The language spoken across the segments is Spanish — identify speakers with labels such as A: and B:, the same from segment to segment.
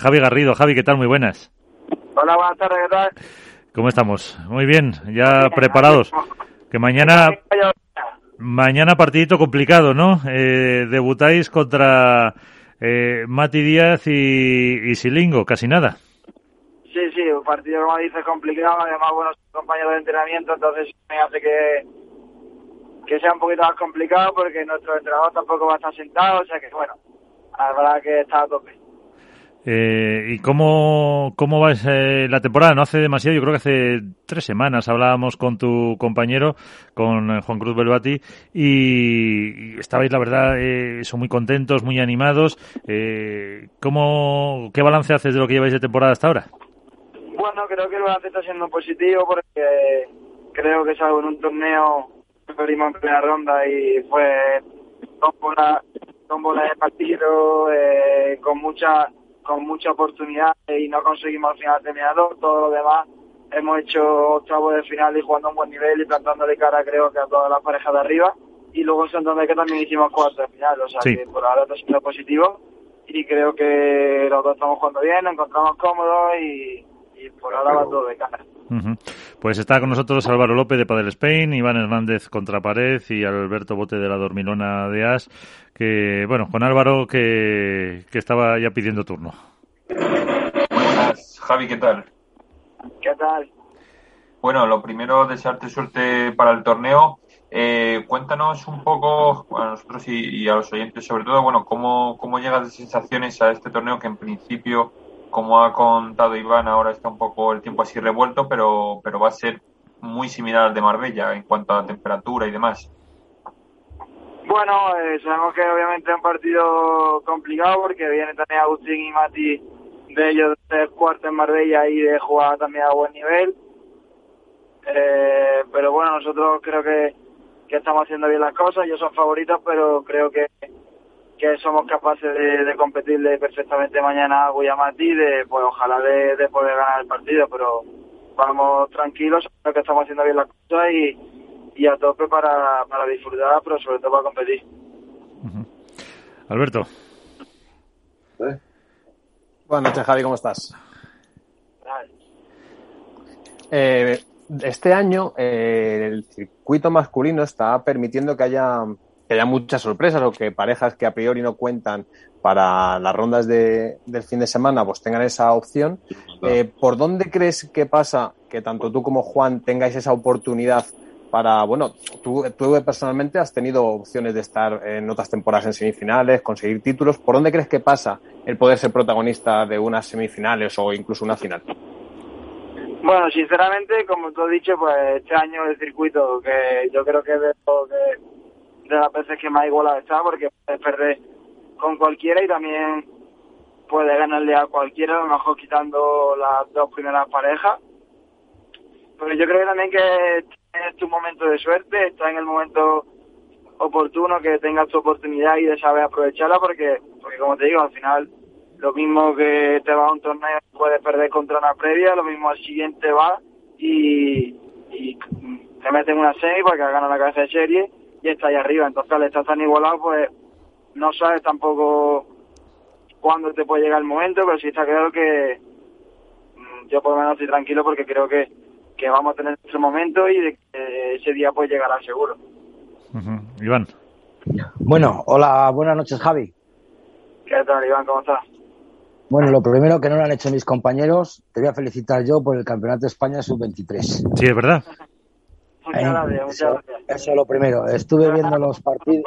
A: Javi Garrido. Javi, ¿qué tal? Muy buenas.
B: Hola, buenas tardes, ¿qué tal?
A: ¿Cómo estamos? Muy bien, ya preparados. Que mañana mañana partidito complicado, ¿no? Eh, debutáis contra eh, Mati Díaz y, y Silingo, casi nada.
B: Sí, sí, un partido, como dices, complicado, además buenos compañeros de entrenamiento, entonces me hace que, que sea un poquito más complicado porque nuestro entrenador tampoco va a estar sentado, o sea que bueno, habrá que estar a tope.
A: Eh, ¿Y cómo, cómo va la temporada? No hace demasiado, yo creo que hace tres semanas hablábamos con tu compañero, con eh, Juan Cruz Belvati, y, estabais, la verdad, eh, son muy contentos, muy animados. Eh, ¿cómo, ¿Qué balance haces de lo que lleváis de temporada hasta ahora?
B: Bueno, creo que el balance está siendo positivo porque creo que salgo en un torneo perdimos en primera ronda y fue dos bolas de partido, eh, con mucha con mucha oportunidad y no conseguimos al final terminarlo. Todo lo demás hemos hecho octavo de final y jugando a un buen nivel y plantándole cara creo que a todas las parejas de arriba. Y luego en Santander que también hicimos cuatro de final, o sea que por ahora está siendo positivo y creo que los dos estamos jugando bien, nos encontramos cómodos y, por ahora va todo de cara.
A: Pues está con nosotros Álvaro López de Padel Spain, Iván Hernández contra Pared y Alberto Bote de la Dormilona de As, que bueno, con Álvaro que, que estaba ya pidiendo turno.
C: Buenas, Javi, ¿qué tal?
B: ¿Qué tal?
C: Bueno, lo primero, desearte suerte para el torneo. Eh, cuéntanos un poco a nosotros y, y, a los oyentes, sobre todo, bueno, cómo, cómo llegas de sensaciones a este torneo que en principio como ha contado Iván, ahora está un poco el tiempo así revuelto, pero, pero va a ser muy similar al de Marbella en cuanto a temperatura y demás.
B: Bueno, eh, sabemos que obviamente es un partido complicado porque viene también Agustín y Mati de ellos de cuarto en Marbella y de jugar también a buen nivel. Eh, pero bueno, nosotros creo que, que estamos haciendo bien las cosas, ellos son favoritos, pero creo que que somos capaces de, competirle perfectamente mañana a Guayamati, de pues ojalá de, poder ganar el partido, pero vamos tranquilos, creo que estamos haciendo bien las cosas y, a tope para, para disfrutar, pero sobre todo para competir.
A: Alberto.
D: ¿Eh? Buenas noches, Javi, ¿cómo estás? Eh, este año eh, el circuito masculino está permitiendo que haya que haya muchas sorpresas o que parejas que a priori no cuentan para las rondas de, del fin de semana pues tengan esa opción. Eh, ¿Por dónde crees que pasa que tanto tú como Juan tengáis esa oportunidad para, bueno, tú, tú personalmente has tenido opciones de estar en otras temporadas en semifinales, conseguir títulos. ¿Por dónde crees que pasa el poder ser protagonista de unas semifinales o incluso una final?
B: Bueno, sinceramente, como tú has dicho, pues este año el circuito, que yo creo que es de lo que de las veces que más igualado está, porque puede perder con cualquiera y también puede ganarle a cualquiera, a lo mejor quitando las dos primeras parejas. Pero yo creo también que es tu momento de suerte, está en el momento oportuno, que tengas tu oportunidad y de saber aprovecharla, porque, porque como te digo, al final lo mismo que te va a un torneo puedes perder contra una previa, lo mismo al siguiente va y, y te meten una serie porque has ganado la cabeza de serie y está ahí arriba. Entonces, al estar tan igualado, pues no sabes tampoco cuándo te puede llegar el momento, pero sí está claro que mm, yo por lo menos estoy tranquilo porque creo que, que vamos a tener nuestro momento y de que ese día puede llegar al seguro.
A: Iván.
E: Bueno, hola, buenas noches, Javi.
B: ¿Qué tal, Iván? ¿Cómo estás?
E: Bueno, lo primero que no lo han hecho mis compañeros, te voy a felicitar yo por el Campeonato de España Sub-23.
A: Sí, es verdad.
E: Eso, es lo primero. Estuve viendo los partidos.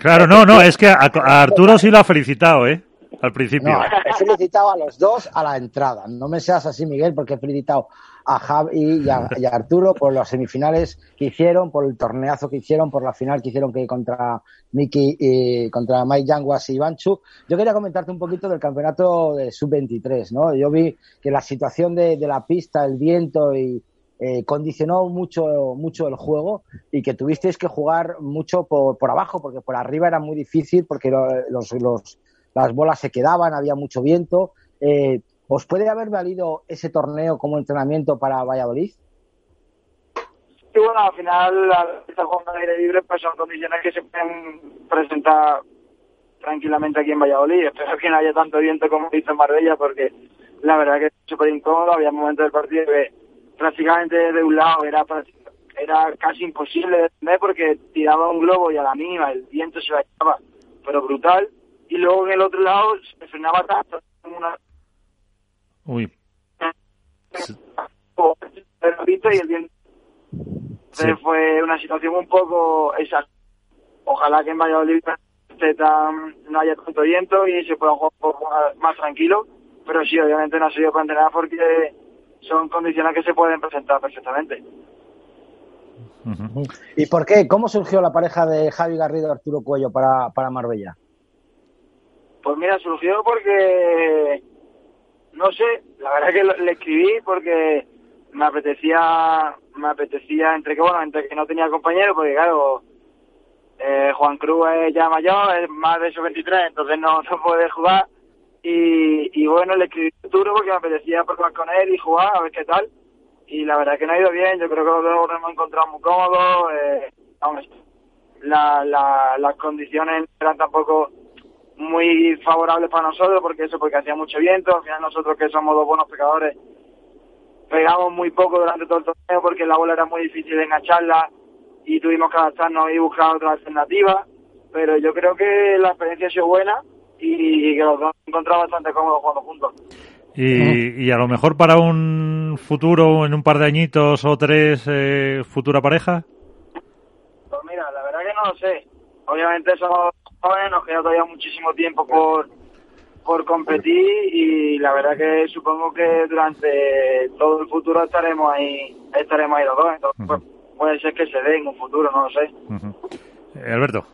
A: Claro, no, no, es que a, Arturo sí lo ha felicitado, ¿eh? Al principio. No,
E: he felicitado a los dos a la entrada. No me seas así, Miguel, porque he felicitado a Javi y a, Arturo por las semifinales que hicieron, por el torneazo que hicieron, por la final que hicieron que contra Miki y contra Mike Yanguas y Banchu. Yo quería comentarte un poquito del campeonato de sub-23, ¿no? Yo vi que la situación de la pista, el viento y, eh, condicionó mucho, mucho el juego y que tuvisteis que jugar mucho por, por abajo, porque por arriba era muy difícil, porque los, los, las bolas se quedaban, había mucho viento. Eh, ¿Os puede haber valido ese torneo como entrenamiento para Valladolid?
B: Sí, bueno, al final, esta jugando al aire libre, pues son condiciones que se pueden presentar tranquilamente aquí en Valladolid. Espero que no haya tanto viento como hizo en Marbella porque la verdad que es súper incómodo. Había momentos del partido que prácticamente de un lado era era casi imposible de tener porque tiraba un globo y a la mínima el viento se vayaba, pero brutal. Y luego en el otro lado se frenaba tanto. Una...
A: Uy.
B: y el viento. Fue una situación un poco exacta. Ojalá que en Valladolid no haya tanto viento y se pueda jugar más, tranquilo. Pero sí, obviamente no ha sido para entrenar porque son condiciones que se pueden presentar perfectamente.
E: ¿Y por qué? ¿Cómo surgió la pareja de Javi Garrido y Arturo Cuello para, para Marbella?
B: Pues mira, surgió porque, no sé, la verdad que le escribí porque me apetecía, me apetecía entre que, bueno, entre que no tenía compañero, porque claro, eh, Juan Cruz es ya mayor, es más de esos 23, entonces no, no puede jugar. Y, y bueno, le escribí Arturo porque me apetecía probar con él y jugar, a ver qué tal. Y la verdad que no ha ido bien, yo creo que los dos nos hemos encontrado muy cómodos, eh, la, la, las condiciones eran tampoco muy favorables para nosotros, porque eso, porque hacía mucho viento, al final nosotros que somos dos buenos pecadores, pegamos muy poco durante todo el torneo porque la bola era muy difícil de engancharla y tuvimos que adaptarnos y buscar otra alternativa, pero yo creo que la experiencia ha sido buena y, que los dos hemos encontrado bastante cómodos jugando juntos.
A: Y, y, a lo mejor para un futuro, en un par de añitos o tres, eh, futura pareja.
B: Pues mira, la verdad que no lo sé. Obviamente somos jóvenes, nos queda todavía muchísimo tiempo por, por competir y la verdad que supongo que durante todo el futuro estaremos ahí, estaremos ahí los dos. Entonces, pues, puede ser que se dé en un futuro, no lo sé.
A: Eh, Alberto.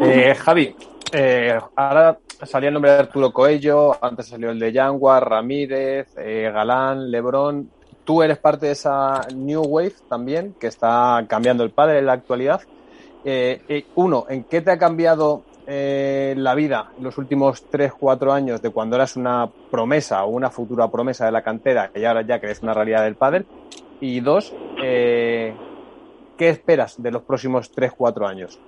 D: Eh, Javi, eh, ahora salía el nombre de Arturo Coello, antes salió el de Yanguar, Ramírez, eh, Galán, Lebrón. Tú eres parte de esa New Wave también, que está cambiando el padre en la actualidad. Eh, uno, ¿en qué te ha cambiado la vida los últimos 3, 4 años de cuando eras una promesa o una futura promesa de la cantera y ahora ya que eres una realidad del padre? Y dos, ¿qué esperas de los próximos 3, 4 años?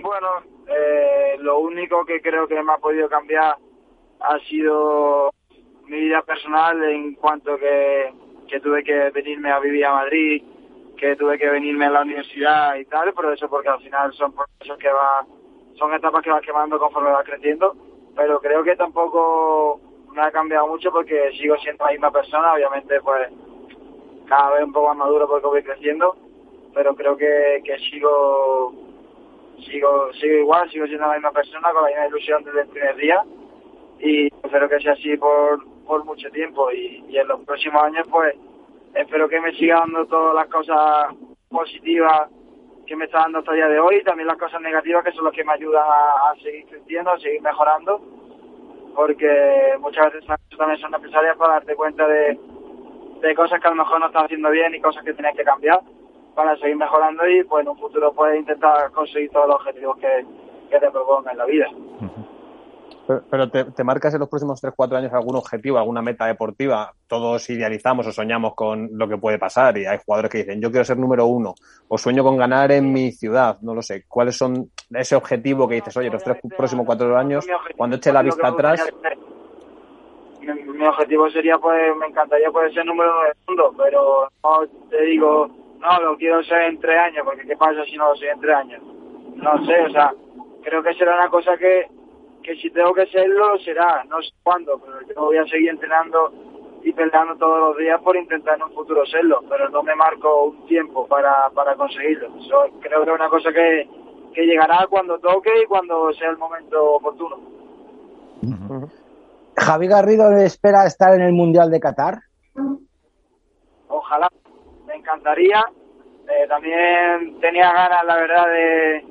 B: Bueno, eh, lo único que creo que me ha podido cambiar ha sido mi vida personal en cuanto que, tuve que venirme a vivir a Madrid, que tuve que venirme a la universidad y tal, pero eso porque al final son procesos que va, son etapas que vas quemando conforme vas creciendo, pero creo que tampoco me ha cambiado mucho porque sigo siendo la misma persona, obviamente pues cada vez un poco más maduro porque voy creciendo, pero creo que sigo sigo, sigo igual, sigo siendo la misma persona, con la misma ilusión desde el primer día. Y espero que sea así por, por mucho tiempo. Y, en los próximos años pues espero que me siga dando todas las cosas positivas que me está dando hasta el día de hoy y también las cosas negativas que son las que me ayudan a, seguir creciendo, a seguir mejorando. Porque muchas veces también son necesarias para darte cuenta de, de cosas que a lo mejor no estás haciendo bien y cosas que tienes que cambiar para seguir mejorando y pues en un futuro puedes intentar conseguir todos los objetivos que, te proponga en la vida.
D: Pero, te, marcas en los próximos 3-4 años algún objetivo, alguna meta deportiva. Todos idealizamos o soñamos con lo que puede pasar y hay jugadores que dicen yo quiero ser número uno o sueño con ganar en mi ciudad, no lo sé. ¿Cuáles son ese objetivo que dices, oye, los tres próximos cuatro años, cuando eche la vista atrás?
B: Mi, objetivo sería, pues, me encantaría poder ser número uno del mundo, pero no te digo no, lo quiero ser en tres años, porque ¿qué pasa si no lo soy en tres años? No sé, o sea, creo que será una cosa que, que si tengo que serlo, será, no sé cuándo, pero yo voy a seguir entrenando y peleando todos los días por intentar en un futuro serlo, pero no me marco un tiempo para, para conseguirlo. creo que es una cosa que, que llegará cuando toque y cuando sea el momento oportuno.
E: Javi Garrido espera estar en el Mundial de Qatar.
B: Ojalá, encantaría. Eh, también tenía ganas, la verdad, de,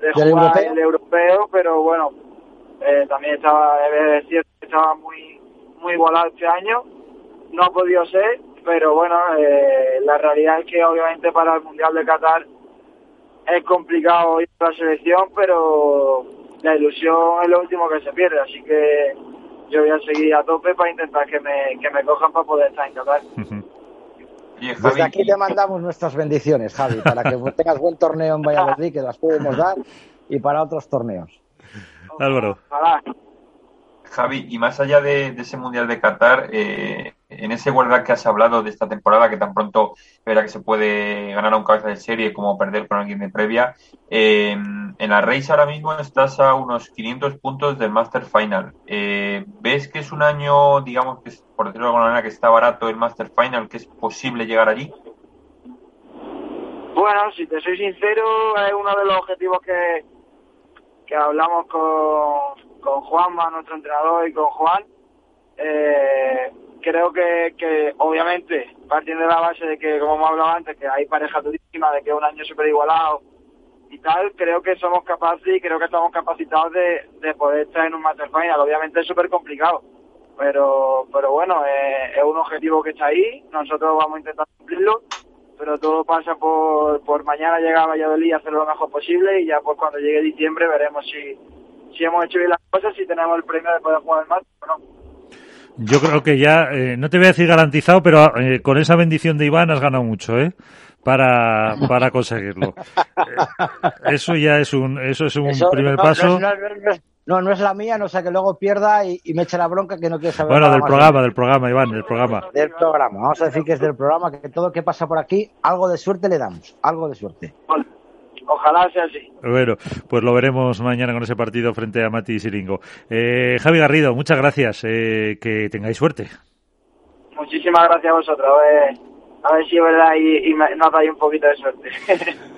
B: de jugar el europeo, pero bueno, eh, también estaba, es decir, estaba muy, muy igualado este año. No ha podido ser, pero bueno, eh, la realidad es que obviamente para el Mundial de Qatar es complicado ir a la selección, pero la ilusión es lo último que se pierde, así que yo voy a seguir a tope para intentar que me, que me cojan para poder estar en Qatar.
E: Desde aquí te mandamos nuestras bendiciones, Javi, para que tengas buen torneo en Valladolid, que las podemos dar. y para otros torneos.
A: Álvaro.
C: Javi, y más allá de, ese Mundial de Qatar, eh, en ese guarda que has hablado de esta temporada, que tan pronto verá que se puede ganar a un cabeza de serie como perder con alguien de previa, eh, en la Race ahora mismo estás a unos 500 puntos del Master Final. Eh, ¿Ves que es un año, digamos, que por decirlo de alguna manera, que está barato el Master Final, que es posible llegar allí?
B: Bueno, si te soy sincero, es uno de los objetivos que, que hablamos con, con Juanma, nuestro entrenador, y con Juan. Eh, creo que, que, obviamente, partiendo de la base de que, como hemos hablado antes, que hay pareja durísima, de que es un año súper igualado y tal, creo que somos capaces y creo que estamos capacitados de, de poder estar en un Master Final. Obviamente es súper complicado, pero, pero bueno, eh, es un objetivo que está ahí, nosotros vamos a intentar cumplirlo pero todo pasa por, por mañana llegar a Valladolid y hacer lo mejor posible y ya pues cuando llegue diciembre veremos si, si hemos hecho bien las cosas, si tenemos el premio de poder jugar el máster o no.
A: Yo creo que ya, eh, no te voy a decir garantizado, pero eh, con esa bendición de Iván has ganado mucho, ¿eh? Para, para conseguirlo. Eh, eso ya es un, eso es un primer paso.
E: No, no es la mía, no sea que luego pierda y, me eche la bronca que no quiere saber.
A: Bueno, del programa, del programa, Iván, del programa.
E: Del programa, vamos a decir que es del programa, que todo lo que pasa por aquí, algo de suerte le damos, algo de suerte.
B: Ojalá sea así.
A: Bueno, pues lo veremos mañana con ese partido frente a Mati y Siringo. Eh, Javi Garrido, muchas gracias, eh, que tengáis suerte.
B: Muchísimas gracias a vosotros, a ver, si es verdad y, y nos dais un poquito de suerte.